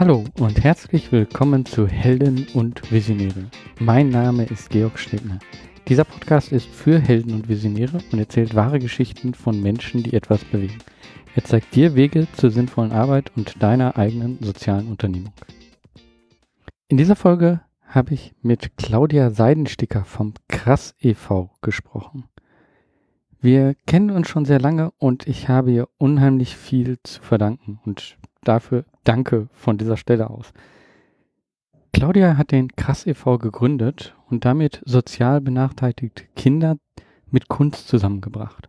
Hallo und herzlich willkommen zu Helden und Visionäre. Mein Name ist Georg Stebner. Dieser Podcast ist für Helden und Visionäre und erzählt wahre Geschichten von Menschen, die etwas bewegen. Er zeigt dir Wege zur sinnvollen Arbeit und deiner eigenen sozialen Unternehmung. In dieser Folge habe ich mit Claudia Seidensticker vom Krass e.V. gesprochen. Wir kennen uns schon sehr lange und ich habe ihr unheimlich viel zu verdanken und dafür danke von dieser Stelle aus. Claudia hat den Krass e.V. gegründet und damit sozial benachteiligte Kinder mit Kunst zusammengebracht.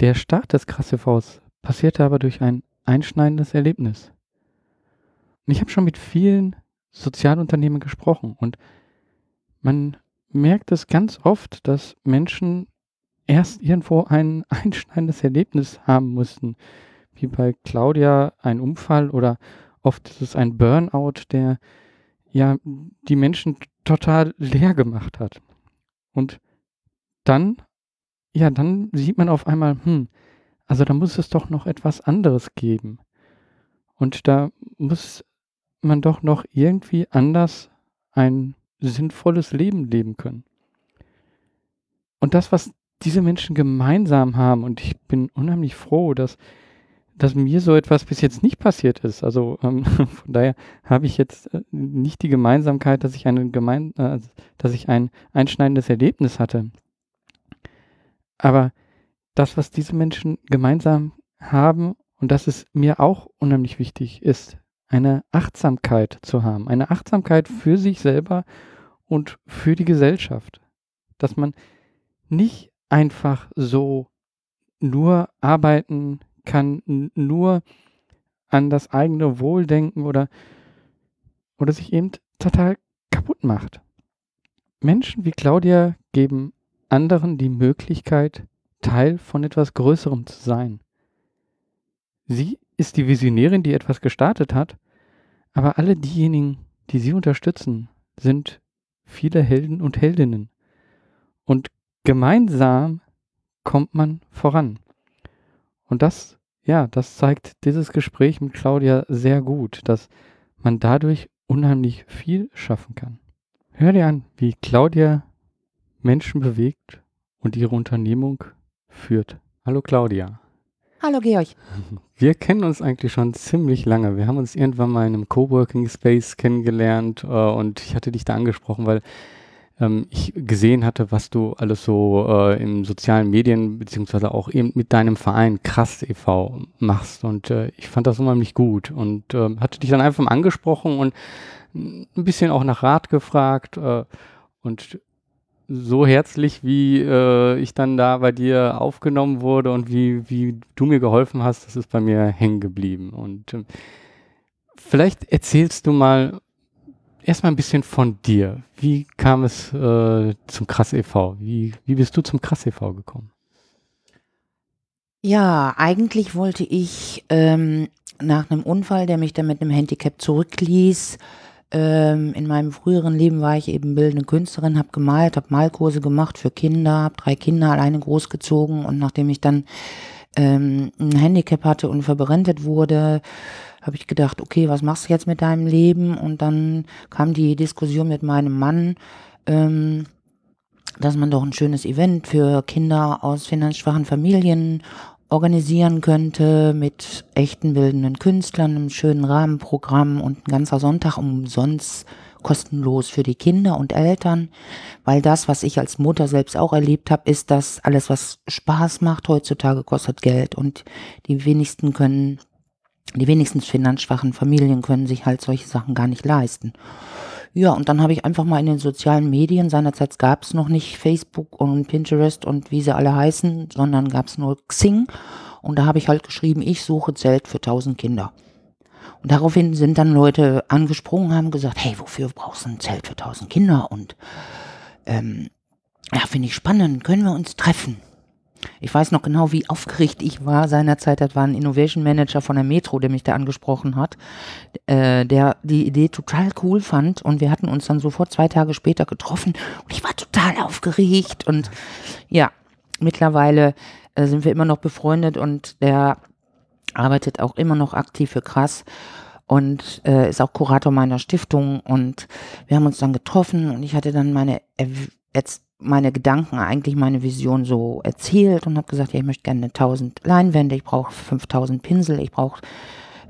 Der Start des Krass e.V.s passierte aber durch ein einschneidendes Erlebnis. Ich habe schon mit vielen Sozialunternehmen gesprochen und man merkt es ganz oft, dass Menschen erst irgendwo ein einschneidendes Erlebnis haben mussten, wie bei Claudia ein Unfall oder oft ist es ein Burnout, der ja die Menschen total leer gemacht hat. Und dann, ja, dann sieht man auf einmal, hm, also da muss es doch noch etwas anderes geben. Und da muss man doch noch irgendwie anders ein sinnvolles Leben leben können. Und das, was diese Menschen gemeinsam haben, und ich bin unheimlich froh, dass dass mir so etwas bis jetzt nicht passiert ist. Also ähm, von daher habe ich jetzt äh, nicht die Gemeinsamkeit, dass ich, eine gemein, äh, dass ich ein einschneidendes Erlebnis hatte. Aber das, was diese Menschen gemeinsam haben, und das ist mir auch unheimlich wichtig, ist eine Achtsamkeit zu haben. Eine Achtsamkeit für sich selber und für die Gesellschaft. Dass man nicht einfach so nur arbeiten kann nur an das eigene Wohl denken oder, oder sich eben total kaputt macht. Menschen wie Claudia geben anderen die Möglichkeit, Teil von etwas Größerem zu sein. Sie ist die Visionärin, die etwas gestartet hat, aber alle diejenigen, die sie unterstützen, sind viele Helden und Heldinnen. Und gemeinsam kommt man voran. Und das, ja, das zeigt dieses Gespräch mit Claudia sehr gut, dass man dadurch unheimlich viel schaffen kann. Hör dir an, wie Claudia Menschen bewegt und ihre Unternehmung führt. Hallo Claudia. Hallo Georg. Wir kennen uns eigentlich schon ziemlich lange. Wir haben uns irgendwann mal in einem Coworking Space kennengelernt äh, und ich hatte dich da angesprochen, weil ähm, ich gesehen hatte, was du alles so äh, in sozialen Medien beziehungsweise auch eben mit deinem Verein Krass e.V. machst und äh, ich fand das unheimlich gut und äh, hatte dich dann einfach mal angesprochen und ein bisschen auch nach Rat gefragt äh, und so herzlich, wie äh, ich dann da bei dir aufgenommen wurde und wie, wie du mir geholfen hast, das ist bei mir hängen geblieben. Und äh, vielleicht erzählst du mal, erstmal ein bisschen von dir. Wie kam es äh, zum Krass e.V.? Wie, wie bist du zum Krass e.V. gekommen? Ja, eigentlich wollte ich ähm, nach einem Unfall, der mich dann mit einem Handicap zurückließ, ähm, in meinem früheren Leben war ich eben bildende Künstlerin, habe gemalt, habe Malkurse gemacht für Kinder, habe drei Kinder alleine großgezogen und nachdem ich dann ähm, ein Handicap hatte und verberentet wurde, habe ich gedacht, okay, was machst du jetzt mit deinem Leben? Und dann kam die Diskussion mit meinem Mann, ähm, dass man doch ein schönes Event für Kinder aus finanzschwachen Familien organisieren könnte mit echten bildenden Künstlern, einem schönen Rahmenprogramm und ein ganzer Sonntag umsonst kostenlos für die Kinder und Eltern, weil das, was ich als Mutter selbst auch erlebt habe, ist, dass alles, was Spaß macht, heutzutage kostet Geld und die wenigsten können die wenigsten finanzschwachen Familien können sich halt solche Sachen gar nicht leisten. Ja, und dann habe ich einfach mal in den sozialen Medien, seinerzeit gab es noch nicht Facebook und Pinterest und wie sie alle heißen, sondern gab es nur Xing. Und da habe ich halt geschrieben, ich suche Zelt für 1000 Kinder. Und daraufhin sind dann Leute angesprungen, haben gesagt, hey, wofür brauchst du ein Zelt für 1000 Kinder? Und ähm, ja, finde ich spannend, können wir uns treffen? Ich weiß noch genau, wie aufgeregt ich war seinerzeit. Das war ein Innovation Manager von der Metro, der mich da angesprochen hat, äh, der die Idee total cool fand. Und wir hatten uns dann sofort zwei Tage später getroffen. Und ich war total aufgeregt. Und ja, mittlerweile äh, sind wir immer noch befreundet und der arbeitet auch immer noch aktiv für Krass. und äh, ist auch Kurator meiner Stiftung und wir haben uns dann getroffen und ich hatte dann meine jetzt meine Gedanken, eigentlich meine Vision so erzählt und habe gesagt, ja, ich möchte gerne 1000 Leinwände, ich brauche 5000 Pinsel, ich brauche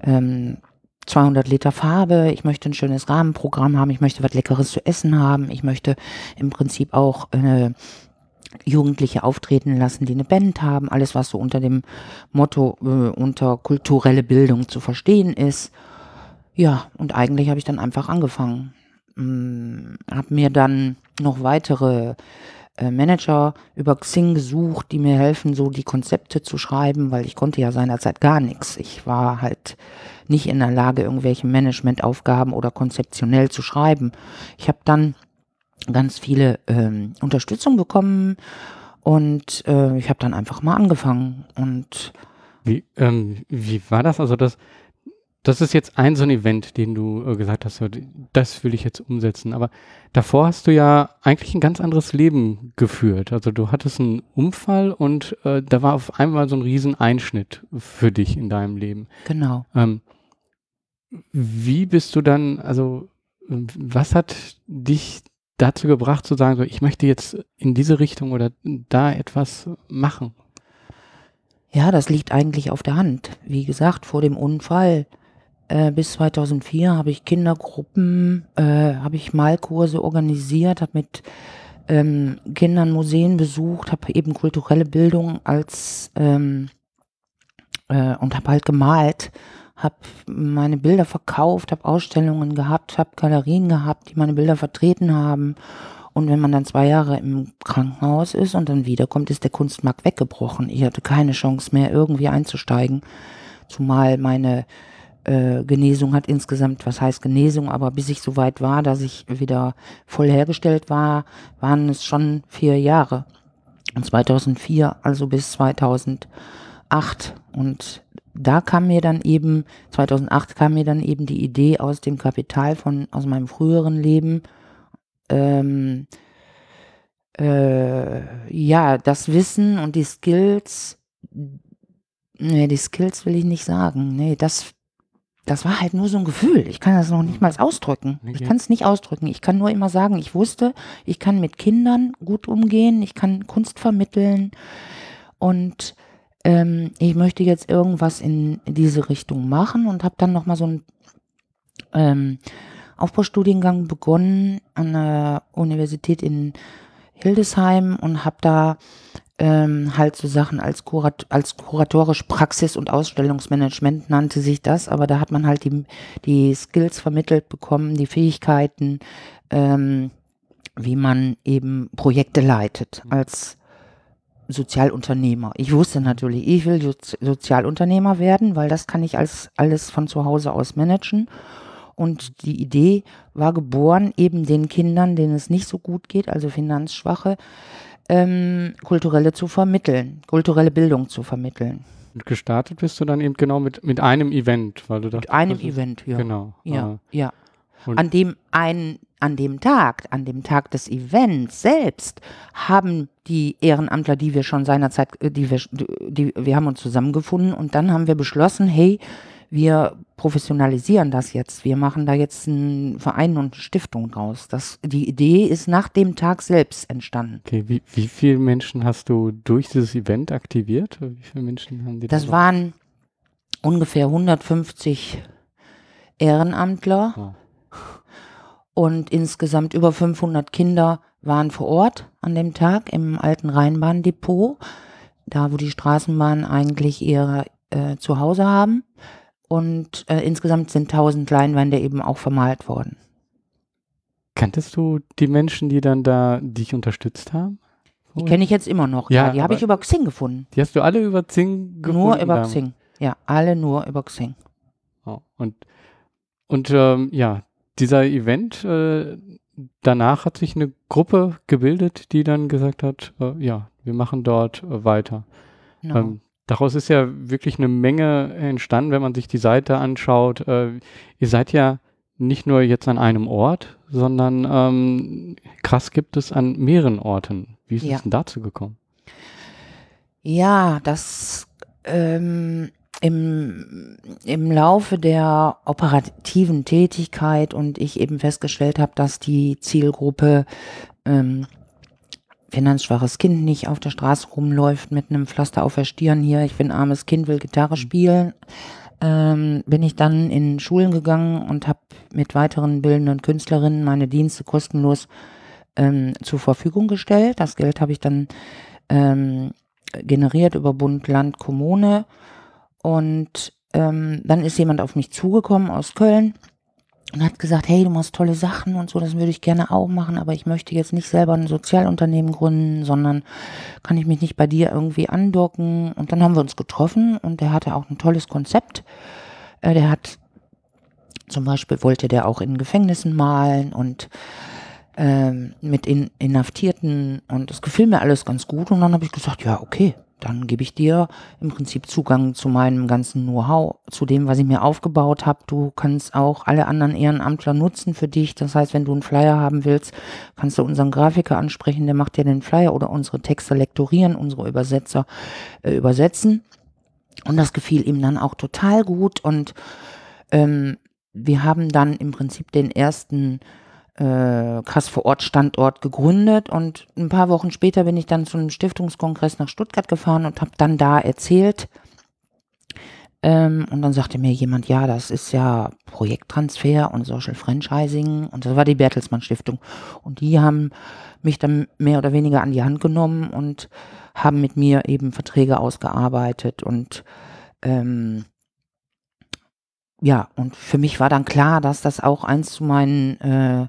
ähm, 200 Liter Farbe, ich möchte ein schönes Rahmenprogramm haben, ich möchte was Leckeres zu essen haben, ich möchte im Prinzip auch äh, Jugendliche auftreten lassen, die eine Band haben, alles was so unter dem Motto äh, unter kulturelle Bildung zu verstehen ist. Ja, und eigentlich habe ich dann einfach angefangen. Hm, habe mir dann noch weitere äh, Manager über Xing gesucht, die mir helfen, so die Konzepte zu schreiben, weil ich konnte ja seinerzeit gar nichts. Ich war halt nicht in der Lage, irgendwelche Managementaufgaben oder konzeptionell zu schreiben. Ich habe dann ganz viele ähm, Unterstützung bekommen und äh, ich habe dann einfach mal angefangen und wie, ähm, wie war das? Also das, das ist jetzt ein so ein Event, den du äh, gesagt hast, das will ich jetzt umsetzen. Aber davor hast du ja eigentlich ein ganz anderes Leben geführt. Also du hattest einen Unfall und äh, da war auf einmal so ein Rieseneinschnitt für dich in deinem Leben. Genau. Ähm, wie bist du dann, also was hat dich dazu gebracht zu sagen, so ich möchte jetzt in diese Richtung oder da etwas machen? Ja, das liegt eigentlich auf der Hand. Wie gesagt, vor dem Unfall äh, bis 2004 habe ich Kindergruppen, äh, habe ich Malkurse organisiert, habe mit ähm, Kindern Museen besucht, habe eben kulturelle Bildung als ähm, äh, und habe halt gemalt, habe meine Bilder verkauft, habe Ausstellungen gehabt, habe Galerien gehabt, die meine Bilder vertreten haben. Und wenn man dann zwei Jahre im Krankenhaus ist und dann wiederkommt, ist der Kunstmarkt weggebrochen. Ich hatte keine Chance mehr, irgendwie einzusteigen. Zumal meine äh, Genesung hat insgesamt, was heißt Genesung, aber bis ich so weit war, dass ich wieder voll hergestellt war, waren es schon vier Jahre. Und 2004, also bis 2008. Und da kam mir dann eben, 2008 kam mir dann eben die Idee aus dem Kapital von, aus meinem früheren Leben, ähm, äh, ja, das Wissen und die Skills, nee, die Skills will ich nicht sagen, nee, das das war halt nur so ein Gefühl. Ich kann das noch nicht mal ausdrücken. Okay. Ich kann es nicht ausdrücken. Ich kann nur immer sagen, ich wusste, ich kann mit Kindern gut umgehen, ich kann Kunst vermitteln und ähm, ich möchte jetzt irgendwas in, diese Richtung machen und habe dann nochmal so einen ähm, Aufbaustudiengang begonnen an der Universität in Hildesheim und habe da ähm, halt so Sachen als, Kurat als kuratorisch Praxis- und Ausstellungsmanagement nannte sich das, aber da hat man halt die, die Skills vermittelt bekommen, die Fähigkeiten, ähm, wie man eben Projekte leitet mhm. als Sozialunternehmer. Ich wusste natürlich, ich will Sozi Sozialunternehmer werden, weil das kann ich als alles von zu Hause aus managen. Und die Idee war geboren, eben den Kindern, denen es nicht so gut geht, also Finanzschwache, ähm, kulturelle zu vermitteln, kulturelle Bildung zu vermitteln. Und gestartet bist du dann eben genau mit, mit einem Event, weil du dachtest, mit einem also, Event, ja. Genau. Ja, äh, ja. an dem ein, an dem Tag, an dem Tag des Events selbst, haben die Ehrenamtler, die wir schon seinerzeit, äh, die wir, die, wir haben uns zusammengefunden und dann haben wir beschlossen, hey, wir professionalisieren das jetzt. Wir machen da jetzt einen Verein und eine Stiftung draus. Das, die Idee ist nach dem Tag selbst entstanden. Okay, wie, wie viele Menschen hast du durch dieses Event aktiviert? Wie viele Menschen haben die Das da waren ungefähr 150 Ehrenamtler oh. und insgesamt über 500 Kinder waren vor Ort an dem Tag im alten Rheinbahndepot, da wo die Straßenbahnen eigentlich ihre äh, Zuhause haben und äh, insgesamt sind 1000 Leinwände eben auch vermalt worden. Kanntest du die Menschen, die dann da dich unterstützt haben? Die kenne ich jetzt immer noch. Ja, ja die habe ich über Xing gefunden. Die hast du alle über Xing gefunden? Nur über Xing. Ja, alle nur über Xing. Oh, und und ähm, ja, dieser Event, äh, danach hat sich eine Gruppe gebildet, die dann gesagt hat, äh, ja, wir machen dort äh, weiter. No. Ähm, daraus ist ja wirklich eine Menge entstanden, wenn man sich die Seite anschaut. Äh, ihr seid ja nicht nur jetzt an einem Ort, sondern ähm, krass gibt es an mehreren Orten. Wie ist ja. es denn dazu gekommen? Ja, das ähm, im, im Laufe der operativen Tätigkeit und ich eben festgestellt habe, dass die Zielgruppe ähm, finanzschwaches Kind nicht auf der Straße rumläuft mit einem Pflaster auf der Stirn hier, ich bin armes Kind, will Gitarre spielen, ähm, bin ich dann in Schulen gegangen und habe mit weiteren bildenden Künstlerinnen meine Dienste kostenlos ähm, zur Verfügung gestellt. Das Geld habe ich dann ähm, generiert über Bund, Land, Kommune. Und ähm, dann ist jemand auf mich zugekommen aus Köln und hat gesagt, hey, du machst tolle Sachen und so, das würde ich gerne auch machen, aber ich möchte jetzt nicht selber ein Sozialunternehmen gründen, sondern kann ich mich nicht bei dir irgendwie andocken? Und dann haben wir uns getroffen und der hatte auch ein tolles Konzept. Äh, der hat zum Beispiel wollte der auch in Gefängnissen malen und ähm, mit in, Inhaftierten und das gefiel mir alles ganz gut und dann habe ich gesagt, ja, okay, dann gebe ich dir im Prinzip Zugang zu meinem ganzen Know-how, zu dem, was ich mir aufgebaut habe. Du kannst auch alle anderen Ehrenamtler nutzen für dich. Das heißt, wenn du einen Flyer haben willst, kannst du unseren Grafiker ansprechen, der macht dir den Flyer oder unsere Texte lektorieren, unsere Übersetzer äh, übersetzen. Und das gefiel ihm dann auch total gut und ähm, wir haben dann im Prinzip den ersten äh, Krass vor Ort Standort gegründet und ein paar Wochen später bin ich dann zu einem Stiftungskongress nach Stuttgart gefahren und habe dann da erzählt. Ähm, und dann sagte mir jemand, ja, das ist ja Projekttransfer und Social Franchising und das war die Bertelsmann Stiftung. Und die haben mich dann mehr oder weniger an die Hand genommen und haben mit mir eben Verträge ausgearbeitet und ähm, ja, und für mich war dann klar, dass das auch eins zu meinen, äh,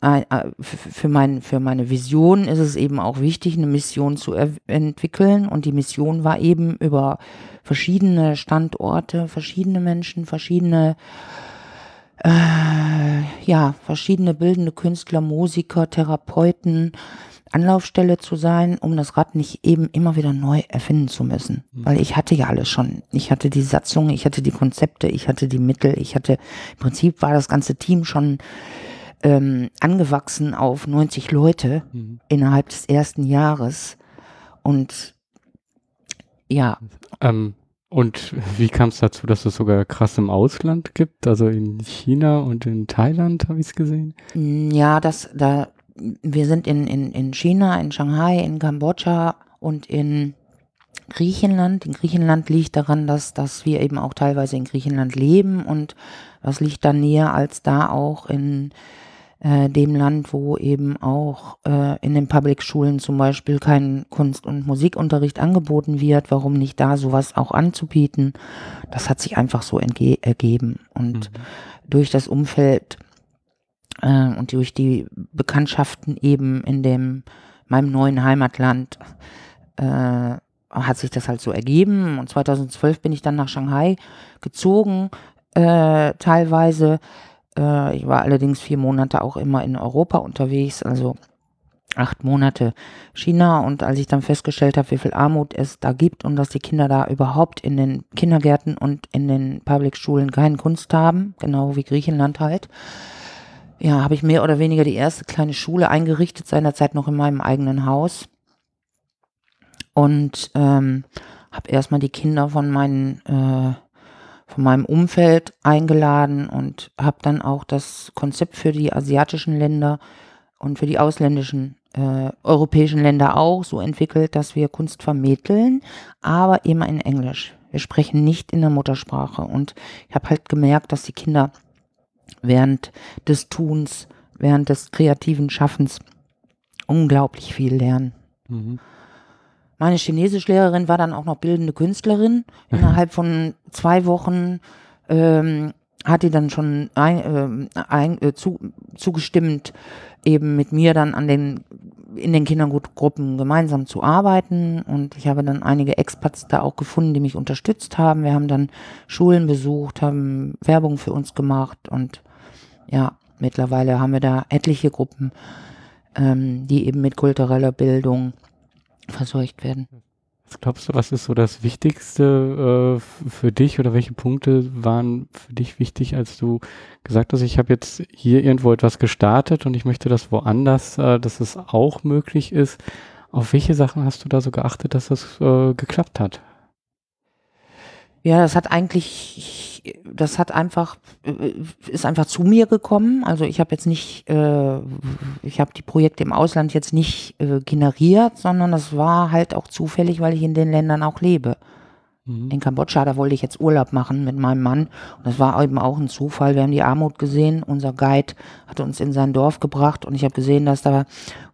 äh, für, mein, für meine Vision ist es eben auch wichtig, eine Mission zu entwickeln. Und die Mission war eben über verschiedene Standorte, verschiedene Menschen, verschiedene, äh, ja, verschiedene bildende Künstler, Musiker, Therapeuten, Anlaufstelle zu sein, um das Rad nicht eben immer wieder neu erfinden zu müssen. Mhm. Weil ich hatte ja alles schon. Ich hatte die Satzung, ich hatte die Konzepte, ich hatte die Mittel, ich hatte, im Prinzip war das ganze Team schon ähm, angewachsen auf 90 Leute mhm. innerhalb des ersten Jahres. Und ja. Ähm, und wie kam es dazu, dass es sogar krass im Ausland gibt? Also in China und in Thailand habe ich es gesehen. Ja, das, da wir sind in, in, in China, in Shanghai, in Kambodscha und in Griechenland. In Griechenland liegt daran, dass, dass wir eben auch teilweise in Griechenland leben und das liegt dann näher als da auch in äh, dem Land, wo eben auch äh, in den Public-Schulen zum Beispiel kein Kunst- und Musikunterricht angeboten wird. Warum nicht da sowas auch anzubieten? Das hat sich einfach so ergeben. Und mhm. durch das Umfeld äh, und durch die Bekanntschaften eben in dem meinem neuen Heimatland äh, hat sich das halt so ergeben. Und 2012 bin ich dann nach Shanghai gezogen, äh, teilweise. Äh, ich war allerdings vier Monate auch immer in Europa unterwegs, also acht Monate China. Und als ich dann festgestellt habe, wie viel Armut es da gibt und dass die Kinder da überhaupt in den Kindergärten und in den Public-Schulen keine Kunst haben, genau wie Griechenland halt, ja, habe ich mehr oder weniger die erste kleine Schule eingerichtet, seinerzeit noch in meinem eigenen Haus. Und ähm, habe erstmal die Kinder von, meinen, äh, von meinem Umfeld eingeladen und habe dann auch das Konzept für die asiatischen Länder und für die ausländischen äh, europäischen Länder auch so entwickelt, dass wir Kunst vermitteln, aber immer in Englisch. Wir sprechen nicht in der Muttersprache. Und ich habe halt gemerkt, dass die Kinder während des Tuns, während des kreativen Schaffens unglaublich viel lernen. Mhm. Meine Chinesischlehrerin war dann auch noch bildende Künstlerin. Innerhalb von zwei Wochen ähm, hat die dann schon ein, äh, ein, äh, zu, zugestimmt, eben mit mir dann an den in den Kindergruppen gemeinsam zu arbeiten und ich habe dann einige Expats da auch gefunden, die mich unterstützt haben. Wir haben dann Schulen besucht, haben Werbung für uns gemacht und ja, mittlerweile haben wir da etliche Gruppen, ähm, die eben mit kultureller Bildung versorgt werden. Was glaubst du, was ist so das Wichtigste äh, für dich oder welche Punkte waren für dich wichtig, als du gesagt hast, ich habe jetzt hier irgendwo etwas gestartet und ich möchte das woanders, äh, dass es auch möglich ist. Auf welche Sachen hast du da so geachtet, dass das äh, geklappt hat? Ja, das hat eigentlich, das hat einfach, äh, ist einfach zu mir gekommen. Also ich habe jetzt nicht, äh, ich habe die Projekte im Ausland jetzt nicht äh, generiert, sondern das war halt auch zufällig, weil ich in den Ländern auch lebe. Mhm. In Kambodscha, da wollte ich jetzt Urlaub machen mit meinem Mann. Und das war eben auch ein Zufall. Wir haben die Armut gesehen. Unser Guide hat uns in sein Dorf gebracht und ich habe gesehen, dass da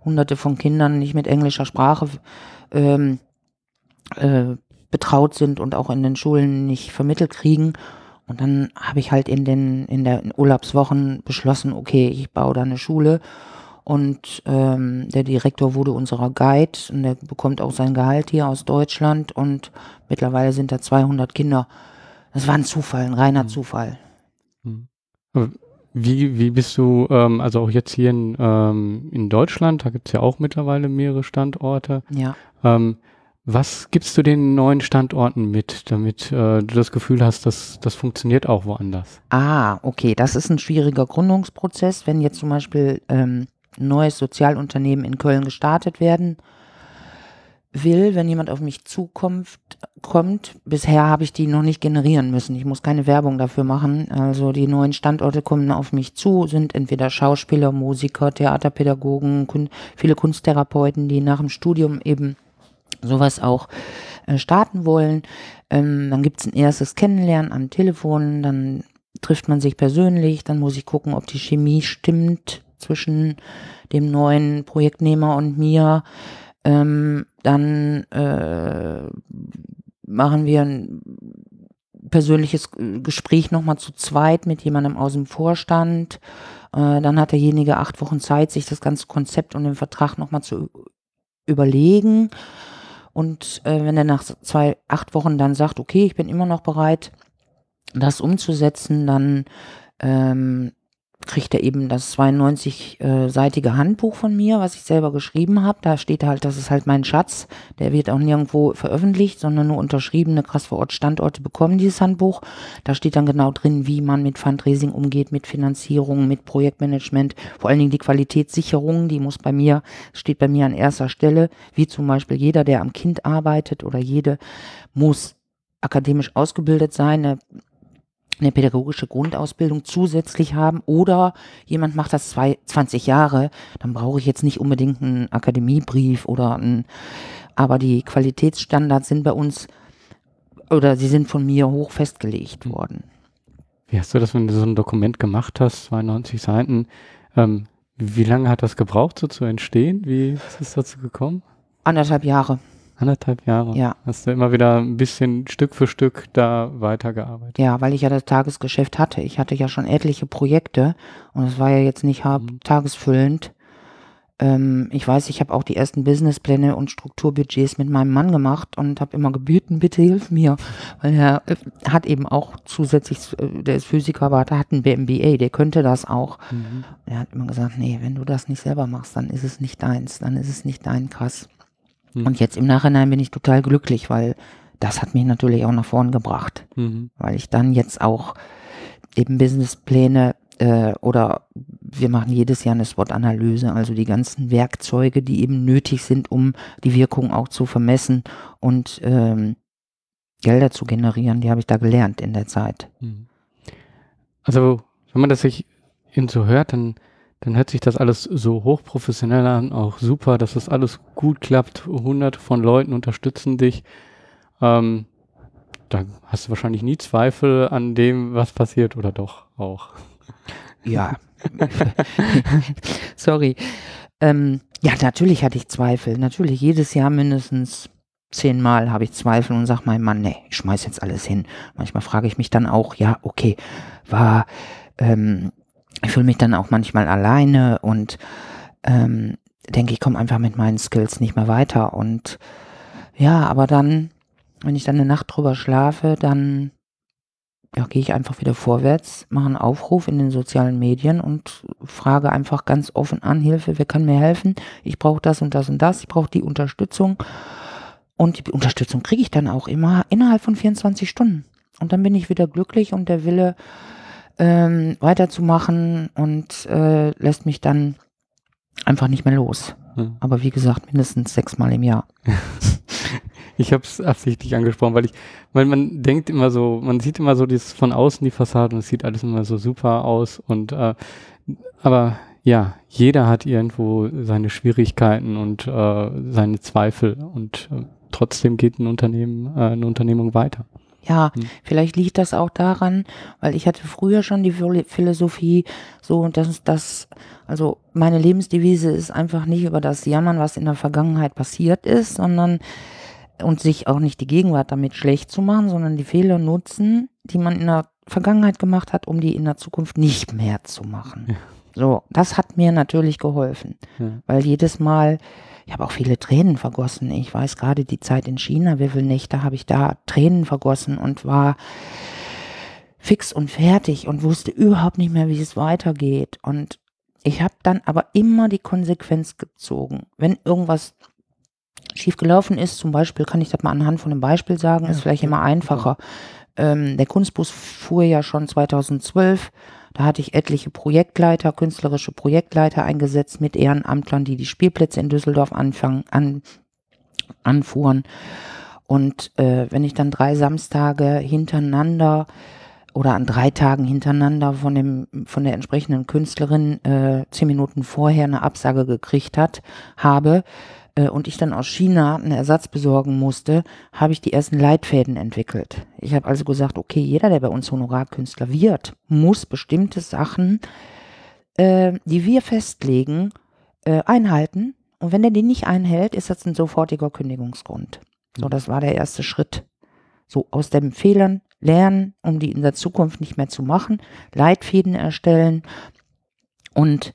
hunderte von Kindern nicht mit englischer Sprache ähm, äh, betraut sind und auch in den Schulen nicht vermittelt kriegen. Und dann habe ich halt in den in der Urlaubswochen beschlossen, okay, ich baue da eine Schule und ähm, der Direktor wurde unserer Guide und der bekommt auch sein Gehalt hier aus Deutschland und mittlerweile sind da 200 Kinder. Das war ein Zufall, ein reiner mhm. Zufall. Mhm. Wie, wie bist du, ähm, also auch jetzt hier in, ähm, in Deutschland, da gibt es ja auch mittlerweile mehrere Standorte. Ja. Ähm, was gibst du den neuen Standorten mit, damit äh, du das Gefühl hast, dass das funktioniert auch woanders? Ah, okay, das ist ein schwieriger Gründungsprozess. Wenn jetzt zum Beispiel ähm, ein neues Sozialunternehmen in Köln gestartet werden will, wenn jemand auf mich zukommt, kommt. Bisher habe ich die noch nicht generieren müssen. Ich muss keine Werbung dafür machen. Also die neuen Standorte kommen auf mich zu, sind entweder Schauspieler, Musiker, Theaterpädagogen, kun viele Kunsttherapeuten, die nach dem Studium eben sowas auch äh, starten wollen. Ähm, dann gibt es ein erstes Kennenlernen am Telefon, dann trifft man sich persönlich, dann muss ich gucken, ob die Chemie stimmt zwischen dem neuen Projektnehmer und mir. Ähm, dann äh, machen wir ein persönliches Gespräch nochmal zu zweit mit jemandem aus dem Vorstand. Äh, dann hat derjenige acht Wochen Zeit, sich das ganze Konzept und den Vertrag nochmal zu überlegen. Und äh, wenn er nach zwei, acht Wochen dann sagt, okay, ich bin immer noch bereit, das umzusetzen, dann ähm, kriegt er eben das 92-seitige Handbuch von mir, was ich selber geschrieben habe. Da steht halt, das ist halt mein Schatz. Der wird auch nirgendwo veröffentlicht, sondern nur unterschriebene krass vor Ort Standorte bekommen dieses Handbuch. Da steht dann genau drin, wie man mit Fundraising umgeht, mit Finanzierung, mit Projektmanagement, vor allen Dingen die Qualitätssicherung, die muss bei mir, steht bei mir an erster Stelle, wie zum Beispiel jeder, der am Kind arbeitet oder jede muss akademisch ausgebildet sein, eine pädagogische Grundausbildung zusätzlich haben oder jemand macht das zwei, 20 Jahre, dann brauche ich jetzt nicht unbedingt einen Akademiebrief oder ein, aber die Qualitätsstandards sind bei uns oder sie sind von mir hoch festgelegt hm. worden. Wie hast du das, wenn du so ein Dokument gemacht hast, 92 Seiten, ähm, wie lange hat das gebraucht, so zu entstehen? Wie ist es dazu gekommen? Anderthalb Jahre. Anderthalb Jahre. Ja. Hast du immer wieder ein bisschen Stück für Stück da weitergearbeitet? Ja, weil ich ja das Tagesgeschäft hatte. Ich hatte ja schon etliche Projekte und es war ja jetzt nicht mhm. tagesfüllend. Ähm, ich weiß, ich habe auch die ersten Businesspläne und Strukturbudgets mit meinem Mann gemacht und habe immer gebeten, bitte hilf mir. Weil er äh, hat eben auch zusätzlich, äh, der ist Physiker, aber hat ein BMBA, der könnte das auch. Mhm. Er hat immer gesagt, nee, wenn du das nicht selber machst, dann ist es nicht deins, dann ist es nicht dein Krass. Mhm. Und jetzt im Nachhinein bin ich total glücklich, weil das hat mich natürlich auch nach vorn gebracht. Mhm. Weil ich dann jetzt auch eben Businesspläne äh, oder wir machen jedes Jahr eine SWOT-Analyse, also die ganzen Werkzeuge, die eben nötig sind, um die Wirkung auch zu vermessen und ähm, Gelder zu generieren, die habe ich da gelernt in der Zeit. Mhm. Also, wenn man das sich in so hört, dann dann hört sich das alles so hochprofessionell an, auch super, dass das alles gut klappt. Hunderte von Leuten unterstützen dich. Ähm, da hast du wahrscheinlich nie Zweifel an dem, was passiert, oder doch auch? Ja. Sorry. Ähm, ja, natürlich hatte ich Zweifel. Natürlich, jedes Jahr mindestens zehnmal habe ich Zweifel und sage meinem Mann, nee, ich schmeiß jetzt alles hin. Manchmal frage ich mich dann auch, ja, okay, war ähm, ich fühle mich dann auch manchmal alleine und ähm, denke, ich komme einfach mit meinen Skills nicht mehr weiter. Und ja, aber dann, wenn ich dann eine Nacht drüber schlafe, dann ja, gehe ich einfach wieder vorwärts, mache einen Aufruf in den sozialen Medien und frage einfach ganz offen an, Hilfe, wer kann mir helfen? Ich brauche das und das und das, ich brauche die Unterstützung. Und die Unterstützung kriege ich dann auch immer innerhalb von 24 Stunden. Und dann bin ich wieder glücklich und der Wille, ähm, weiterzumachen und äh, lässt mich dann einfach nicht mehr los. Hm. Aber wie gesagt, mindestens sechsmal im Jahr. ich habe es absichtlich angesprochen, weil ich, weil man denkt immer so, man sieht immer so dieses von außen die Fassade und es sieht alles immer so super aus und äh, aber ja, jeder hat irgendwo seine Schwierigkeiten und äh, seine Zweifel und äh, trotzdem geht ein Unternehmen, äh, eine Unternehmung weiter. Ja, hm. vielleicht liegt das auch daran, weil ich hatte früher schon die Philosophie, so dass das, also meine Lebensdevise ist einfach nicht über das Jammern, was in der Vergangenheit passiert ist, sondern und sich auch nicht die Gegenwart damit schlecht zu machen, sondern die Fehler nutzen, die man in der Vergangenheit gemacht hat, um die in der Zukunft nicht mehr zu machen. Ja. So, das hat mir natürlich geholfen, ja. weil jedes Mal, ich habe auch viele Tränen vergossen. Ich weiß gerade die Zeit in China, wie viele Nächte habe ich da Tränen vergossen und war fix und fertig und wusste überhaupt nicht mehr, wie es weitergeht. Und ich habe dann aber immer die Konsequenz gezogen. Wenn irgendwas schief gelaufen ist, zum Beispiel, kann ich das mal anhand von einem Beispiel sagen, ja, ist vielleicht immer einfacher. Ähm, der Kunstbus fuhr ja schon 2012 da hatte ich etliche Projektleiter, künstlerische Projektleiter eingesetzt mit Ehrenamtlern, die die Spielplätze in Düsseldorf anfangen, an, anfuhren. Und äh, wenn ich dann drei Samstage hintereinander oder an drei Tagen hintereinander von dem von der entsprechenden Künstlerin äh, zehn Minuten vorher eine Absage gekriegt hat, habe, äh, und ich dann aus China einen Ersatz besorgen musste, habe ich die ersten Leitfäden entwickelt. Ich habe also gesagt, okay, jeder, der bei uns Honorarkünstler wird, muss bestimmte Sachen, äh, die wir festlegen, äh, einhalten. Und wenn er die nicht einhält, ist das ein sofortiger Kündigungsgrund. So, das war der erste Schritt. So aus den Fehlern lernen, um die in der Zukunft nicht mehr zu machen, Leitfäden erstellen und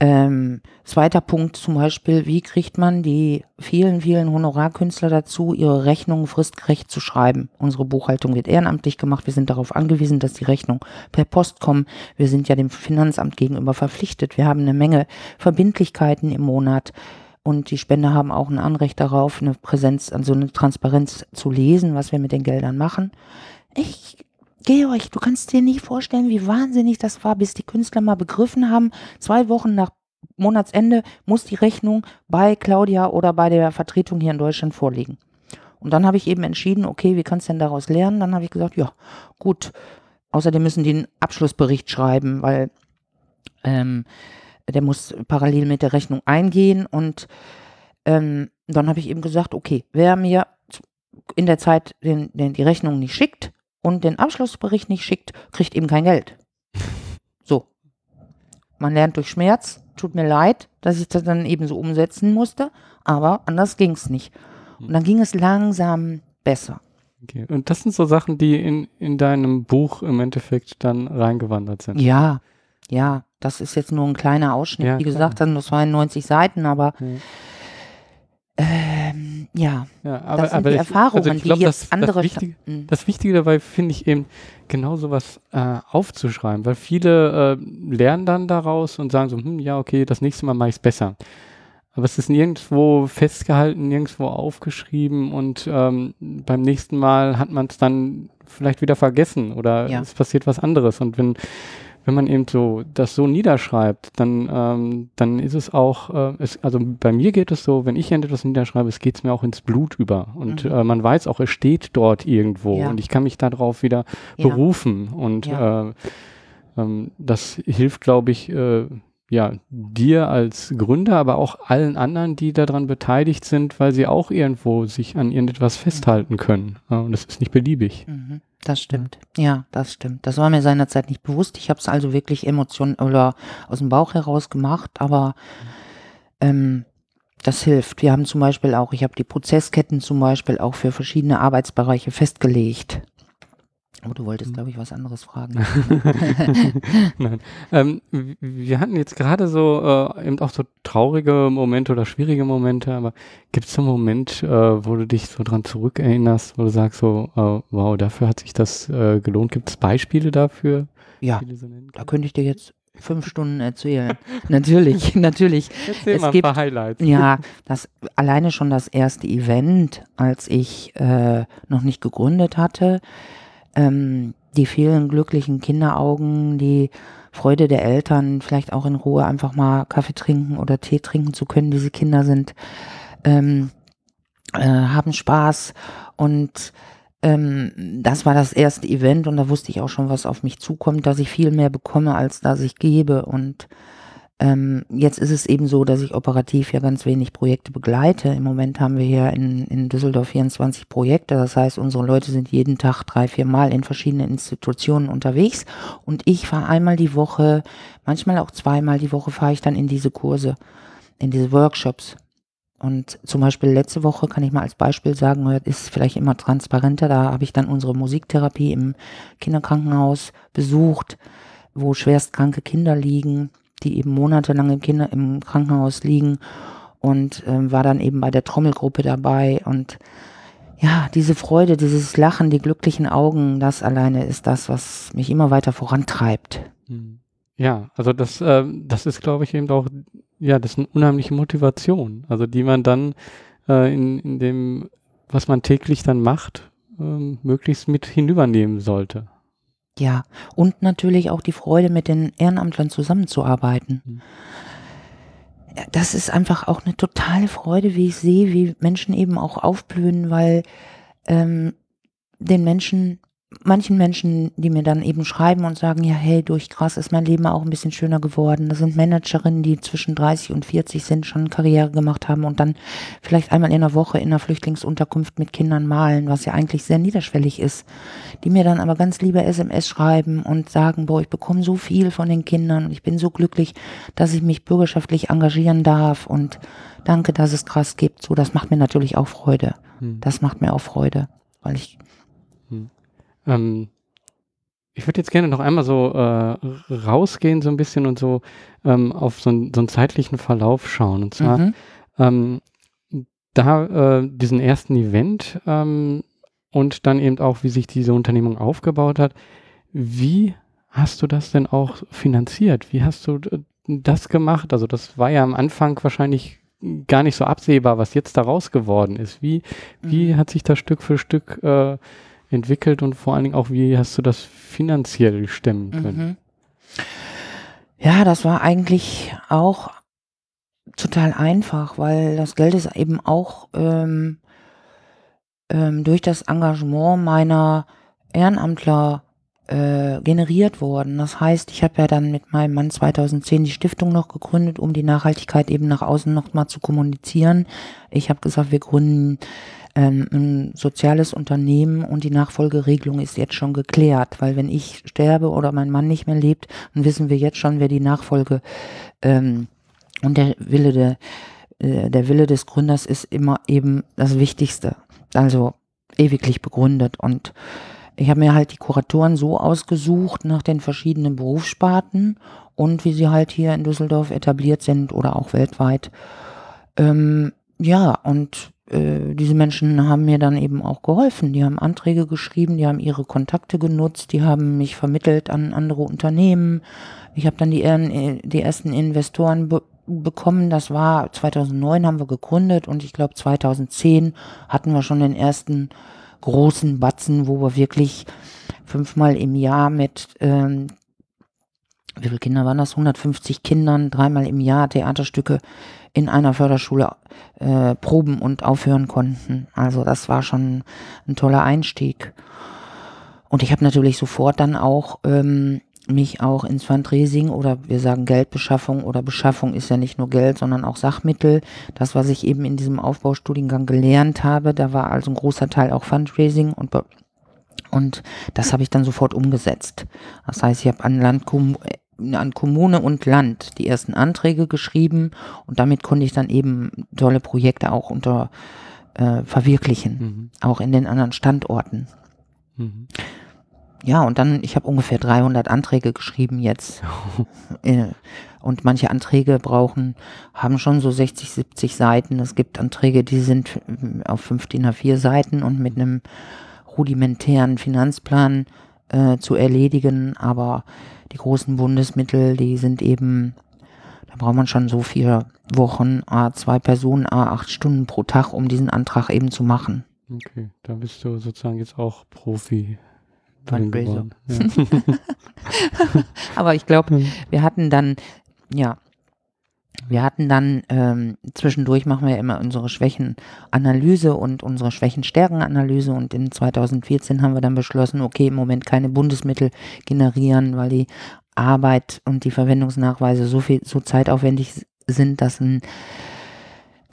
ähm, zweiter Punkt zum Beispiel, wie kriegt man die vielen, vielen Honorarkünstler dazu, ihre Rechnungen fristgerecht zu schreiben? Unsere Buchhaltung wird ehrenamtlich gemacht. Wir sind darauf angewiesen, dass die Rechnungen per Post kommen. Wir sind ja dem Finanzamt gegenüber verpflichtet. Wir haben eine Menge Verbindlichkeiten im Monat. Und die Spender haben auch ein Anrecht darauf, eine Präsenz, also eine Transparenz zu lesen, was wir mit den Geldern machen. Ich Georg, du kannst dir nicht vorstellen, wie wahnsinnig das war, bis die Künstler mal begriffen haben, zwei Wochen nach Monatsende muss die Rechnung bei Claudia oder bei der Vertretung hier in Deutschland vorliegen. Und dann habe ich eben entschieden, okay, wie kannst du denn daraus lernen? Dann habe ich gesagt, ja, gut. Außerdem müssen die einen Abschlussbericht schreiben, weil ähm, der muss parallel mit der Rechnung eingehen. Und ähm, dann habe ich eben gesagt, okay, wer mir in der Zeit den, den, die Rechnung nicht schickt, und den Abschlussbericht nicht schickt, kriegt eben kein Geld. So. Man lernt durch Schmerz. Tut mir leid, dass ich das dann eben so umsetzen musste, aber anders ging es nicht. Und dann ging es langsam besser. Okay. Und das sind so Sachen, die in, in deinem Buch im Endeffekt dann reingewandert sind. Ja, ja, das ist jetzt nur ein kleiner Ausschnitt. Ja, Wie gesagt, das waren 90 Seiten, aber ja. Ähm, ja. ja, aber, das sind aber die Erfahrungen, also glaub, die jetzt das, andere. Das Wichtige, hm. das Wichtige dabei finde ich eben, genau sowas äh, aufzuschreiben, weil viele äh, lernen dann daraus und sagen so, hm, ja, okay, das nächste Mal mache ich es besser. Aber es ist nirgendwo festgehalten, nirgendwo aufgeschrieben und ähm, beim nächsten Mal hat man es dann vielleicht wieder vergessen oder ja. es passiert was anderes. Und wenn wenn man eben so das so niederschreibt, dann, ähm, dann ist es auch, äh, es, also bei mir geht es so, wenn ich etwas niederschreibe, es geht es mir auch ins Blut über. Und mhm. äh, man weiß auch, es steht dort irgendwo ja. und ich kann mich darauf wieder ja. berufen. Und ja. äh, ähm, das hilft, glaube ich, äh, ja, dir als Gründer, aber auch allen anderen, die daran beteiligt sind, weil sie auch irgendwo sich an irgendetwas festhalten können. Und das ist nicht beliebig. Mhm. Das stimmt. Ja, das stimmt. Das war mir seinerzeit nicht bewusst. Ich habe es also wirklich Emotionen oder aus dem Bauch heraus gemacht, aber ähm, das hilft. Wir haben zum Beispiel auch, ich habe die Prozessketten zum Beispiel auch für verschiedene Arbeitsbereiche festgelegt. Oh, du wolltest, hm. glaube ich, was anderes fragen. Nein. Ähm, wir hatten jetzt gerade so äh, eben auch so traurige Momente oder schwierige Momente, aber gibt es so einen Moment, äh, wo du dich so dran zurückerinnerst, wo du sagst so, äh, wow, dafür hat sich das äh, gelohnt? Gibt es Beispiele dafür? Ja, so da könnte ich dir jetzt fünf Stunden erzählen. natürlich, natürlich. Erzähl es mal gibt, ein paar Highlights. Ja, das alleine schon das erste Event, als ich äh, noch nicht gegründet hatte ähm, die vielen glücklichen Kinderaugen, die Freude der Eltern, vielleicht auch in Ruhe einfach mal Kaffee trinken oder Tee trinken zu können. Diese Kinder sind ähm, äh, haben Spaß und ähm, das war das erste Event und da wusste ich auch schon, was auf mich zukommt, dass ich viel mehr bekomme, als dass ich gebe und ähm, jetzt ist es eben so, dass ich operativ ja ganz wenig Projekte begleite. Im Moment haben wir hier in, in Düsseldorf 24 Projekte. Das heißt, unsere Leute sind jeden Tag drei, vier Mal in verschiedenen Institutionen unterwegs. Und ich fahre einmal die Woche, manchmal auch zweimal die Woche fahre ich dann in diese Kurse, in diese Workshops. Und zum Beispiel letzte Woche kann ich mal als Beispiel sagen, ist vielleicht immer transparenter, da habe ich dann unsere Musiktherapie im Kinderkrankenhaus besucht, wo schwerstkranke Kinder liegen die eben monatelang im Kinder im Krankenhaus liegen und äh, war dann eben bei der Trommelgruppe dabei und ja, diese Freude, dieses Lachen, die glücklichen Augen, das alleine ist das, was mich immer weiter vorantreibt. Hm. Ja, also das, äh, das ist, glaube ich, eben auch, ja, das ist eine unheimliche Motivation, also die man dann äh, in, in dem, was man täglich dann macht, äh, möglichst mit hinübernehmen sollte. Ja, und natürlich auch die Freude, mit den Ehrenamtlern zusammenzuarbeiten. Mhm. Das ist einfach auch eine totale Freude, wie ich sehe, wie Menschen eben auch aufblühen, weil ähm, den Menschen manchen Menschen, die mir dann eben schreiben und sagen, ja, hey, durch krass ist mein Leben auch ein bisschen schöner geworden. Das sind Managerinnen, die zwischen 30 und 40 sind, schon Karriere gemacht haben und dann vielleicht einmal in der Woche in einer Flüchtlingsunterkunft mit Kindern malen, was ja eigentlich sehr niederschwellig ist. Die mir dann aber ganz lieber SMS schreiben und sagen, boah, ich bekomme so viel von den Kindern und ich bin so glücklich, dass ich mich bürgerschaftlich engagieren darf und danke, dass es krass gibt. So, das macht mir natürlich auch Freude. Hm. Das macht mir auch Freude, weil ich ähm, ich würde jetzt gerne noch einmal so äh, rausgehen so ein bisschen und so ähm, auf so, ein, so, einen zeitlichen Verlauf schauen. Und zwar mhm. ähm, da äh, diesen ersten Event ähm, und dann eben auch, wie sich diese Unternehmung aufgebaut hat. Wie hast du das denn auch finanziert? Wie hast du äh, das gemacht? Also das war ja am Anfang wahrscheinlich gar nicht so absehbar, was jetzt daraus geworden ist. Wie, wie mhm. hat sich das Stück für Stück äh, entwickelt und vor allen Dingen auch, wie hast du das finanziell stemmen können? Mhm. Ja, das war eigentlich auch total einfach, weil das Geld ist eben auch ähm, ähm, durch das Engagement meiner Ehrenamtler äh, generiert worden. Das heißt, ich habe ja dann mit meinem Mann 2010 die Stiftung noch gegründet, um die Nachhaltigkeit eben nach außen noch mal zu kommunizieren. Ich habe gesagt, wir gründen ähm, ein soziales Unternehmen und die Nachfolgeregelung ist jetzt schon geklärt, weil wenn ich sterbe oder mein Mann nicht mehr lebt, dann wissen wir jetzt schon, wer die Nachfolge ähm, und der Wille der, äh, der Wille des Gründers ist immer eben das Wichtigste. Also ewiglich begründet und ich habe mir halt die Kuratoren so ausgesucht nach den verschiedenen Berufssparten und wie sie halt hier in Düsseldorf etabliert sind oder auch weltweit. Ähm, ja, und äh, diese Menschen haben mir dann eben auch geholfen. Die haben Anträge geschrieben, die haben ihre Kontakte genutzt, die haben mich vermittelt an andere Unternehmen. Ich habe dann die, die ersten Investoren be bekommen. Das war 2009 haben wir gegründet und ich glaube 2010 hatten wir schon den ersten großen Batzen, wo wir wirklich fünfmal im Jahr mit ähm, wie viele Kinder waren das? 150 Kindern, dreimal im Jahr Theaterstücke in einer Förderschule äh, proben und aufhören konnten. Also das war schon ein toller Einstieg. Und ich habe natürlich sofort dann auch ähm, mich auch ins Fundraising oder wir sagen Geldbeschaffung oder Beschaffung ist ja nicht nur Geld, sondern auch Sachmittel. Das, was ich eben in diesem Aufbaustudiengang gelernt habe, da war also ein großer Teil auch Fundraising und und das habe ich dann sofort umgesetzt. Das heißt, ich habe an Land an Kommune und Land die ersten Anträge geschrieben und damit konnte ich dann eben tolle Projekte auch unter äh, verwirklichen, mhm. auch in den anderen Standorten. Mhm. Ja, und dann, ich habe ungefähr 300 Anträge geschrieben jetzt. Äh, und manche Anträge brauchen, haben schon so 60, 70 Seiten. Es gibt Anträge, die sind äh, auf 5 DIN A4 Seiten und mit einem rudimentären Finanzplan äh, zu erledigen, aber die großen Bundesmittel, die sind eben, da braucht man schon so vier Wochen, a zwei Personen, a acht Stunden pro Tag, um diesen Antrag eben zu machen. Okay, da bist du sozusagen jetzt auch Profi. Ja. Aber ich glaube, wir hatten dann, ja, Wir hatten dann ähm, zwischendurch machen wir immer unsere Schwächenanalyse und unsere Schwächenstärkenanalyse und in 2014 haben wir dann beschlossen, okay, im Moment keine Bundesmittel generieren, weil die Arbeit und die Verwendungsnachweise so viel so zeitaufwendig sind, dass ein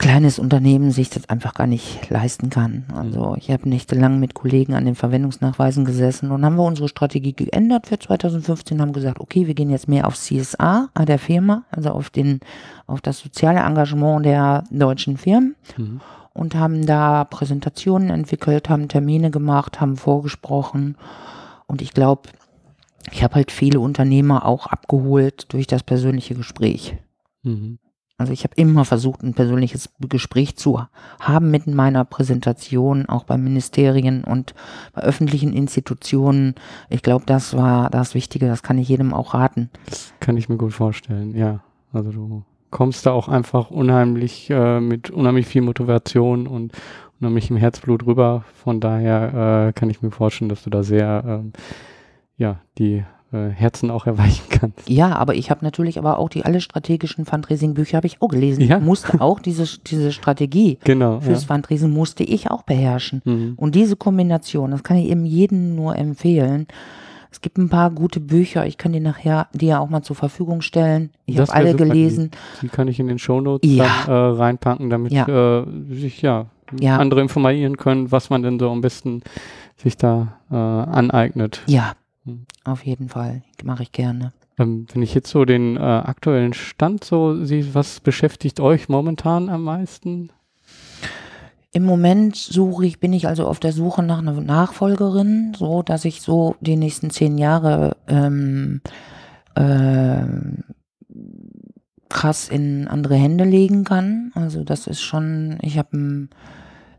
kleines Unternehmen sich das einfach gar nicht leisten kann. Also mhm. ich habe nächtelang mit Kollegen an den Verwendungsnachweisen gesessen und haben wir unsere Strategie geändert für 2015, haben gesagt, okay, wir gehen jetzt mehr auf CSA der Firma, also auf den, auf das soziale Engagement der deutschen Firmen. Mhm. Und haben da Präsentationen entwickelt, haben Termine gemacht, haben vorgesprochen. Und ich glaube, ich habe halt viele Unternehmer auch abgeholt durch das persönliche Gespräch. Mhm. Also ich habe immer versucht, ein persönliches Gespräch zu haben mit meiner Präsentation, auch bei Ministerien und bei öffentlichen Institutionen. Ich glaube, das war das Wichtige, das kann ich jedem auch raten. Das kann ich mir gut vorstellen, ja. Also du kommst da auch einfach unheimlich äh, mit unheimlich viel Motivation und unheimlichem Herzblut rüber. Von daher äh, kann ich mir vorstellen, dass du da sehr ähm, ja, die äh, Herzen auch erweichen kannst. Ja, aber ich habe natürlich aber auch die alle strategischen Fundraising-Bücher habe ich auch gelesen. Ja. Ich musste auch diese, diese Strategie genau, fürs ja. Fundraising musste ich auch beherrschen. Mhm. Und diese Kombination, das kann ich eben jedem nur empfehlen. Es gibt ein paar gute Bücher, ich kann die nachher dir auch mal zur Verfügung stellen. Ich habe alle gelesen. Die, die, kann ich in den Shownotes ja. dann, äh, reinpacken, damit ja. Äh, sich ja, ja, andere informieren können, was man denn so am besten sich da äh, aneignet. Ja. Auf jeden Fall, mache ich gerne. Ähm, wenn ich jetzt so den äh, aktuellen Stand so sehe, was beschäftigt euch momentan am meisten? Im Moment suche ich, bin ich also auf der Suche nach einer Nachfolgerin, so dass ich so die nächsten zehn Jahre ähm, äh, krass in andere Hände legen kann. Also das ist schon, ich habe ein,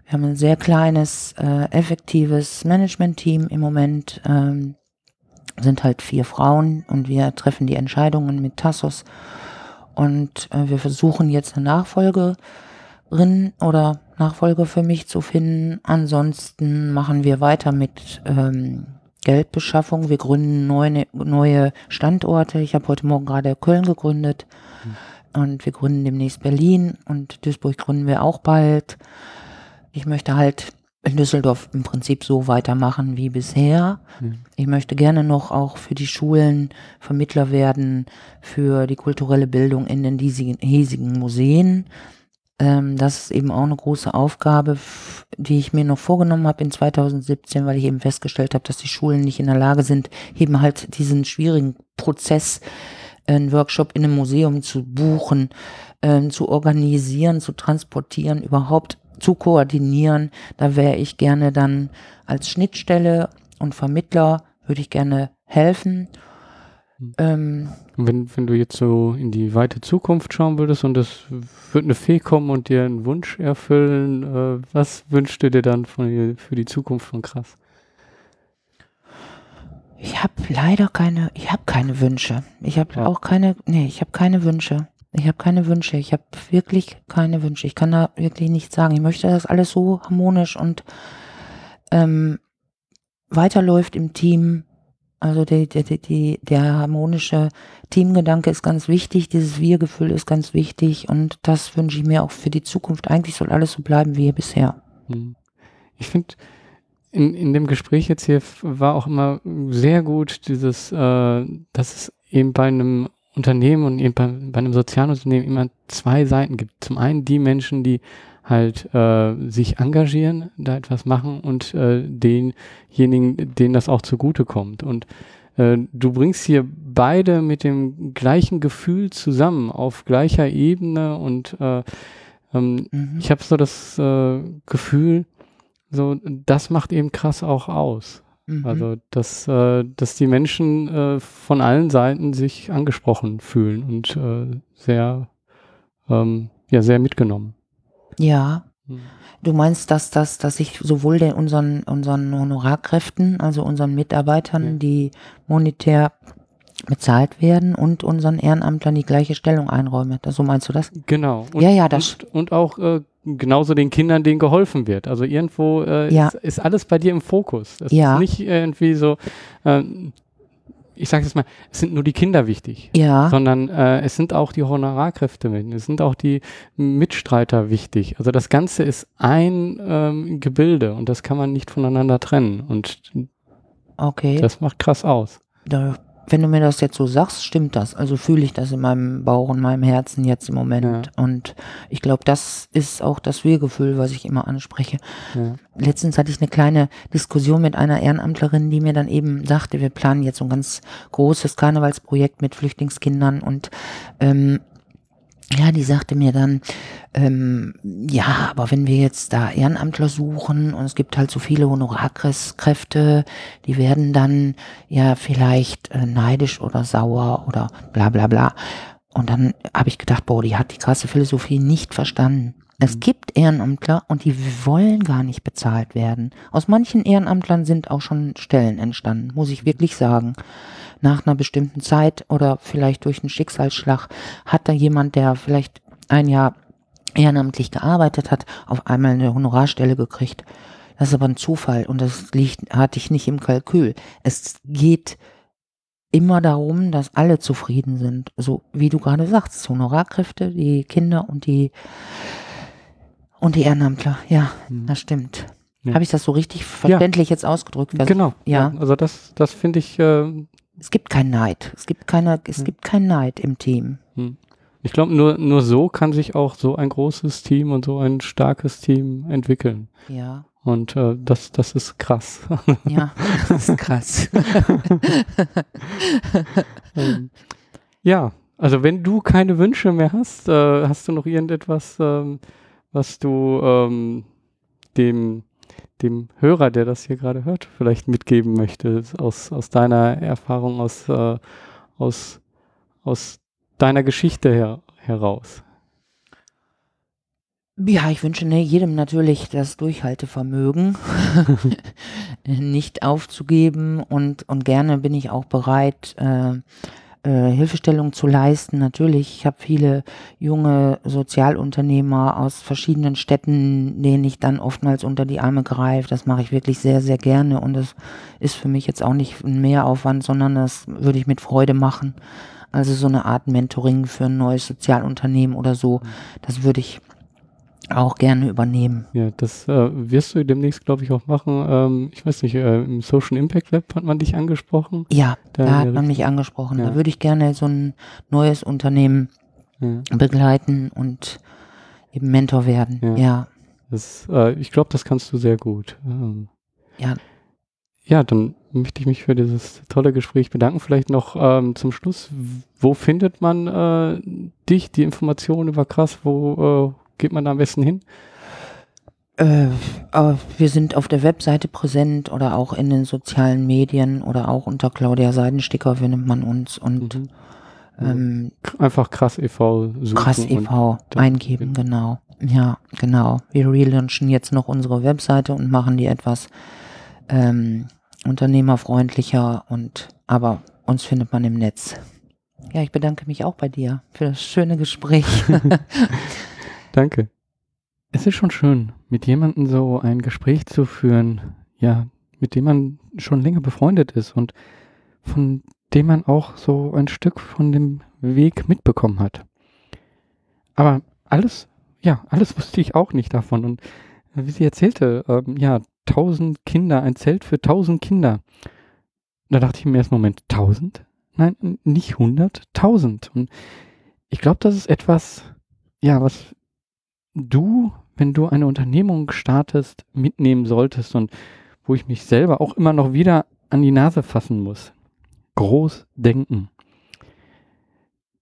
wir haben ein sehr kleines, äh, effektives Management-Team im Moment. Ähm, sind halt vier Frauen und wir treffen die Entscheidungen mit Tassos und äh, wir versuchen jetzt eine Nachfolgerin oder Nachfolger für mich zu finden. Ansonsten machen wir weiter mit ähm, Geldbeschaffung. Wir gründen neue, neue Standorte. Ich habe heute Morgen gerade Köln gegründet mhm. und wir gründen demnächst Berlin und Duisburg gründen wir auch bald. Ich möchte halt in Düsseldorf im Prinzip so weitermachen wie bisher. Mhm. Ich möchte gerne noch auch für die Schulen Vermittler werden für die kulturelle Bildung in den hiesigen, Museen. Ähm, das ist eben auch eine große Aufgabe, die ich mir noch vorgenommen habe in 2017, weil ich eben festgestellt habe, dass die Schulen nicht in der Lage sind, eben halt diesen schwierigen Prozess, einen Workshop in einem Museum zu buchen, äh, zu organisieren, zu transportieren, überhaupt zu koordinieren. Da wäre ich gerne dann als Schnittstelle und Vermittler, würde ich gerne helfen. Hm. Ähm, wenn, wenn du jetzt so in die weite Zukunft schauen würdest und es wird eine Fee kommen und dir einen Wunsch erfüllen, äh, was wünschst du dir dann von, für die Zukunft von Krass? Ich habe leider keine, ich habe keine Wünsche. Ich habe ja. auch keine, nee, ich habe keine Wünsche. Ich habe keine Wünsche. Ich habe wirklich keine Wünsche. Ich kann da wirklich nichts sagen. Ich möchte, dass alles so harmonisch und ähm, weiterläuft im Team. Also die, die, die, der harmonische Teamgedanke ist ganz wichtig. Dieses Wir-Gefühl ist ganz wichtig. Und das wünsche ich mir auch für die Zukunft. Eigentlich soll alles so bleiben wie bisher. Hm. Ich finde, in, in dem Gespräch jetzt hier war auch immer sehr gut dieses, äh, dass es eben bei einem Unternehmen und bei, bei einem sozialen Unternehmen immer zwei Seiten gibt. Zum einen die Menschen, die halt äh, sich engagieren, da etwas machen und äh, denjenigen, denen das auch zugute kommt. Und äh, du bringst hier beide mit dem gleichen Gefühl zusammen, auf gleicher Ebene und äh, ähm, mhm. ich habe so das äh, Gefühl, so das macht eben krass auch aus. Mhm. Also, dass, äh, dass die Menschen äh, von allen Seiten sich angesprochen fühlen und äh, sehr, ähm, ja, sehr mitgenommen. Ja. Mhm. Du meinst, dass, dass, dass ich sowohl den, unseren, unseren Honorarkräften, also unseren Mitarbeitern, ja. die monetär bezahlt werden und unseren Ehrenamtlern die gleiche Stellung einräume. so meinst du das? Genau. Und, ja, ja, das. Und, und auch äh, genauso den Kindern, denen geholfen wird. Also irgendwo äh, ja. ist, ist, alles bei dir im Fokus. Das ja. ist nicht irgendwie so, äh, ich sage jetzt mal, es sind nur die Kinder wichtig, Ja, sondern äh, es sind auch die Honorarkräfte mit, es sind auch die Mitstreiter wichtig. Also das Ganze ist ein ähm, Gebilde und das kann man nicht voneinander trennen und okay. das macht krass aus. Da, wenn du mir das jetzt so sagst, stimmt das. Also fühle ich das in meinem Bauch und meinem Herzen jetzt im Moment. Und ich glaube, das ist auch das Wir-Gefühl, was ich immer anspreche. Ja. Letztens hatte ich eine kleine Diskussion mit einer Ehrenamtlerin, die mir dann eben sagte, wir planen jetzt so ein ganz großes Karnevalsprojekt mit Flüchtlingskindern und ähm, ja, die sagte mir dann, ähm, ja, aber wenn wir jetzt da Ehrenamtler suchen und es gibt halt so viele Honorarkräfte, die werden dann ja vielleicht äh, neidisch oder sauer oder bla bla bla. Und dann habe ich gedacht, boah, die hat die krasse Philosophie nicht verstanden. Es gibt Ehrenamtler und die wollen gar nicht bezahlt werden. Aus manchen Ehrenamtlern sind auch schon Stellen entstanden, muss ich wirklich sagen. Nach einer bestimmten Zeit oder vielleicht durch einen Schicksalsschlag hat da jemand, der vielleicht ein Jahr ehrenamtlich gearbeitet hat, auf einmal eine Honorarstelle gekriegt. Das ist aber ein Zufall und das liegt, hatte ich nicht im Kalkül. Es geht immer darum, dass alle zufrieden sind. So wie du gerade sagst, Honorarkräfte, die Kinder und die und die Ehrenamtler. Ja, Mhm. das stimmt. Ja. Habe ich das so richtig verständlich jetzt ausgedrückt? Genau. ja. Also das, das finde ich, äh, Es gibt keinen Neid. Es gibt keine, es Hm. gibt keinen Neid im Team. ich glaube, nur, nur so kann sich auch so ein großes Team und so ein starkes Team entwickeln. Ja, Und äh, das, das ist krass. ja, das ist krass. ähm, ja, also wenn du keine Wünsche mehr hast, äh, hast du noch irgendetwas, ähm, was du ähm, dem, dem Hörer, der das hier gerade hört, vielleicht mitgeben möchtest, aus, aus deiner Erfahrung, aus, äh, aus, aus deiner Geschichte her, heraus? Ja, ich wünsche ne, jedem natürlich das Durchhaltevermögen, nicht aufzugeben und, und gerne bin ich auch bereit, äh, äh, Hilfestellung zu leisten. Natürlich, ich habe viele junge Sozialunternehmer aus verschiedenen Städten, denen ich dann oftmals unter die Arme greife. Das mache ich wirklich sehr, sehr gerne und das ist für mich jetzt auch nicht ein Mehraufwand, sondern das würde ich mit Freude machen. Also so eine Art Mentoring für ein neues Sozialunternehmen oder so, das würde ich auch gerne übernehmen. Ja, das äh, wirst du demnächst, glaube ich, auch machen. Ähm, ich weiß nicht, äh, im Social Impact Lab hat man dich angesprochen. Ja, Da da hat man ich- mich angesprochen. Ja. Da würde ich gerne so ein neues Unternehmen Ja. begleiten und eben Mentor werden. Ja. Ja, Das, äh, ich glaube, das kannst du sehr gut. Ähm, Ja. Ja, dann möchte ich mich für dieses tolle Gespräch bedanken. Vielleicht noch ähm, zum Schluss, wo findet man äh, dich, die Informationen über Krass, wo äh, geht man da am besten hin? Äh, aber wir sind auf der Webseite präsent oder auch in den sozialen Medien oder auch unter Claudia Seidensticker findet man uns und Mhm. ähm, Einfach Krass e.V. suchen. Krass e.V. dann- eingeben, genau. Ja, genau. Wir relaunchen jetzt noch unsere Webseite und machen die etwas ähm, unternehmerfreundlicher und aber uns findet man im Netz. Ja, ich bedanke mich auch bei dir für das schöne Gespräch. Danke. Es ist schon schön, mit jemandem so ein Gespräch zu führen, ja, mit dem man schon länger befreundet ist und von dem man auch so ein Stück von dem Weg mitbekommen hat. Aber alles, ja, alles wusste ich auch nicht davon. Und wie sie erzählte, ähm, ja, tausend Kinder, ein Zelt für tausend Kinder. Da dachte ich im ersten Moment, tausend? Nein, nicht hundert, tausend. Und ich glaube, das ist etwas, ja, was du, wenn du eine Unternehmung startest, mitnehmen solltest und wo ich mich selber auch immer noch wieder an die Nase fassen muss. Groß denken.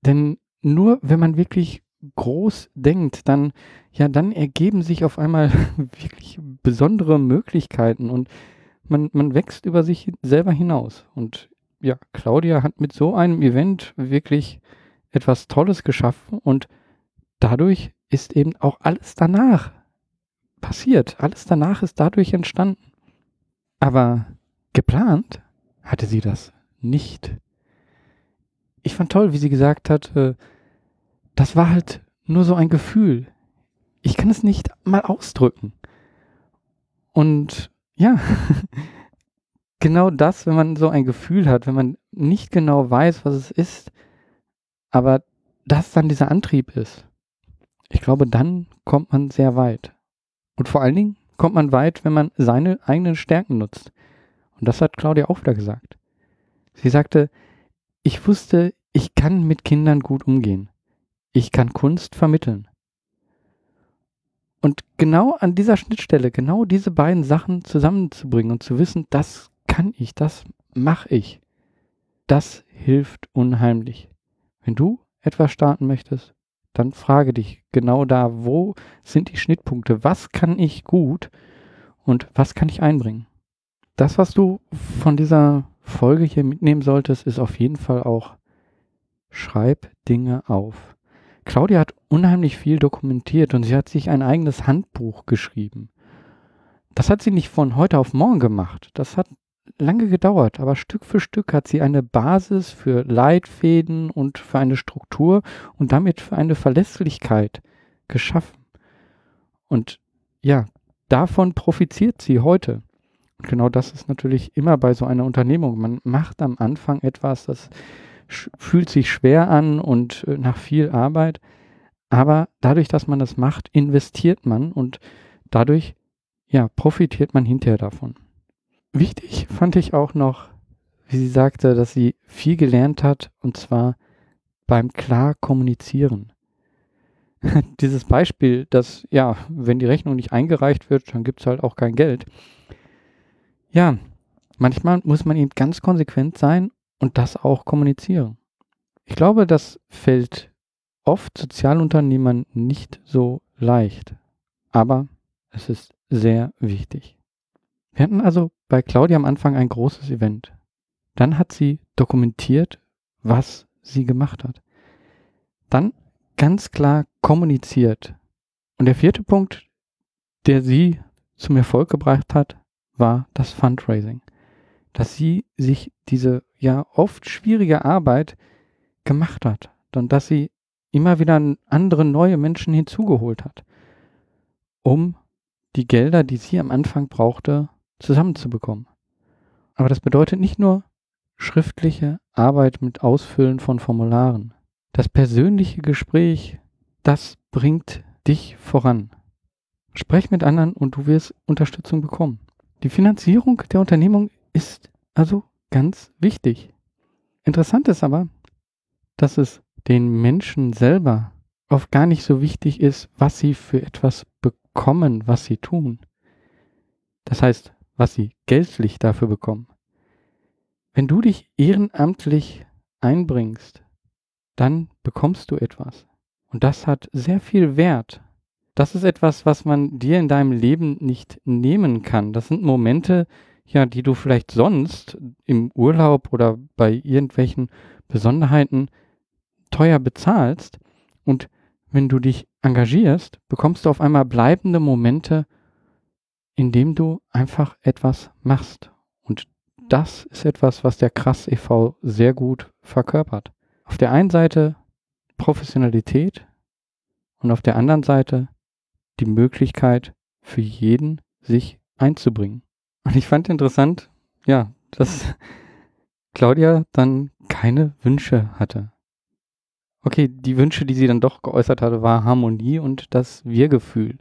Denn nur wenn man wirklich groß denkt, dann, ja, dann ergeben sich auf einmal wirklich besondere Möglichkeiten und man, man wächst über sich selber hinaus. Und ja, Claudia hat mit so einem Event wirklich etwas Tolles geschaffen und dadurch ist eben auch alles danach passiert. Alles danach ist dadurch entstanden. Aber geplant hatte sie das nicht. Ich fand toll, wie sie gesagt hat, äh, das war halt nur so ein Gefühl. Ich kann es nicht mal ausdrücken. Und ja, genau das, wenn man so ein Gefühl hat, wenn man nicht genau weiß, was es ist, aber das dann dieser Antrieb ist. Ich glaube, dann kommt man sehr weit. Und vor allen Dingen kommt man weit, wenn man seine eigenen Stärken nutzt. Und das hat Claudia auch wieder gesagt. Sie sagte, ich wusste, ich kann mit Kindern gut umgehen. Ich kann Kunst vermitteln. Und genau an dieser Schnittstelle, genau diese beiden Sachen zusammenzubringen und zu wissen, das kann ich, das mache ich, das hilft unheimlich. Wenn du etwas starten möchtest, dann frage dich genau da, wo sind die Schnittpunkte, was kann ich gut und was kann ich einbringen. Das, was du von dieser Folge hier mitnehmen solltest, ist auf jeden Fall auch, schreib Dinge auf. Claudia hat unheimlich viel dokumentiert und sie hat sich ein eigenes Handbuch geschrieben. Das hat sie nicht von heute auf morgen gemacht. Das hat lange gedauert, aber Stück für Stück hat sie eine Basis für Leitfäden und für eine Struktur und damit für eine Verlässlichkeit geschaffen. Und ja, davon profitiert sie heute. Und genau das ist natürlich immer bei so einer Unternehmung. Man macht am Anfang etwas, das fühlt sich schwer an und äh, nach viel Arbeit. Aber dadurch, dass man das macht, investiert man und dadurch, ja, profitiert man hinterher davon. Wichtig fand ich auch noch, wie sie sagte, dass sie viel gelernt hat und zwar beim klar kommunizieren. Dieses Beispiel, dass, ja, wenn die Rechnung nicht eingereicht wird, dann gibt es halt auch kein Geld. Ja, manchmal muss man eben ganz konsequent sein und das auch kommunizieren. Ich glaube, das fällt oft Sozialunternehmern nicht so leicht, aber es ist sehr wichtig. Wir hatten also bei Claudia am Anfang ein großes Event. Dann hat sie dokumentiert, was sie gemacht hat. Dann ganz klar kommuniziert. Und der vierte Punkt, der sie zum Erfolg gebracht hat, war das Fundraising dass sie sich diese ja oft schwierige Arbeit gemacht hat und dass sie immer wieder andere neue Menschen hinzugeholt hat, um die Gelder, die sie am Anfang brauchte, zusammenzubekommen. Aber das bedeutet nicht nur schriftliche Arbeit mit Ausfüllen von Formularen. Das persönliche Gespräch, das bringt dich voran. Sprech mit anderen und du wirst Unterstützung bekommen. Die Finanzierung der Unternehmung ist also ganz wichtig. Interessant ist aber, dass es den Menschen selber oft gar nicht so wichtig ist, was sie für etwas bekommen, was sie tun. Das heißt, was sie geldlich dafür bekommen. Wenn du dich ehrenamtlich einbringst, dann bekommst du etwas. Und das hat sehr viel Wert. Das ist etwas, was man dir in deinem Leben nicht nehmen kann. Das sind Momente, ja, die du vielleicht sonst im Urlaub oder bei irgendwelchen Besonderheiten teuer bezahlst. Und wenn du dich engagierst, bekommst du auf einmal bleibende Momente, indem du einfach etwas machst. Und das ist etwas, was der Krass e.V. sehr gut verkörpert. Auf der einen Seite Professionalität und auf der anderen Seite die Möglichkeit für jeden, sich einzubringen. Und ich fand interessant, ja, dass Claudia dann keine Wünsche hatte. Okay, die Wünsche, die sie dann doch geäußert hatte, war Harmonie und das Wir-Gefühl.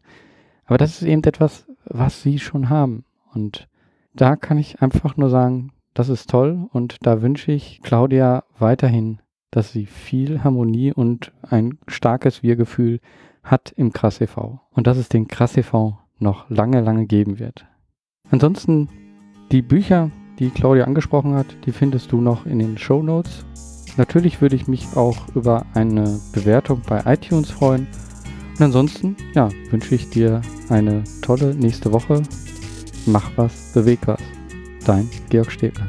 Aber das ist eben etwas, was sie schon haben. Und da kann ich einfach nur sagen, das ist toll und da wünsche ich Claudia weiterhin, dass sie viel Harmonie und ein starkes Wir-Gefühl hat im Krass e.V. Und dass es den Krass e.V. noch lange, lange geben wird. Ansonsten die Bücher, die Claudia angesprochen hat, die findest du noch in den Show Notes. Natürlich würde ich mich auch über eine Bewertung bei iTunes freuen. Und ansonsten, ja, wünsche ich dir eine tolle nächste Woche. Mach was, beweg was. Dein Georg Stäbler.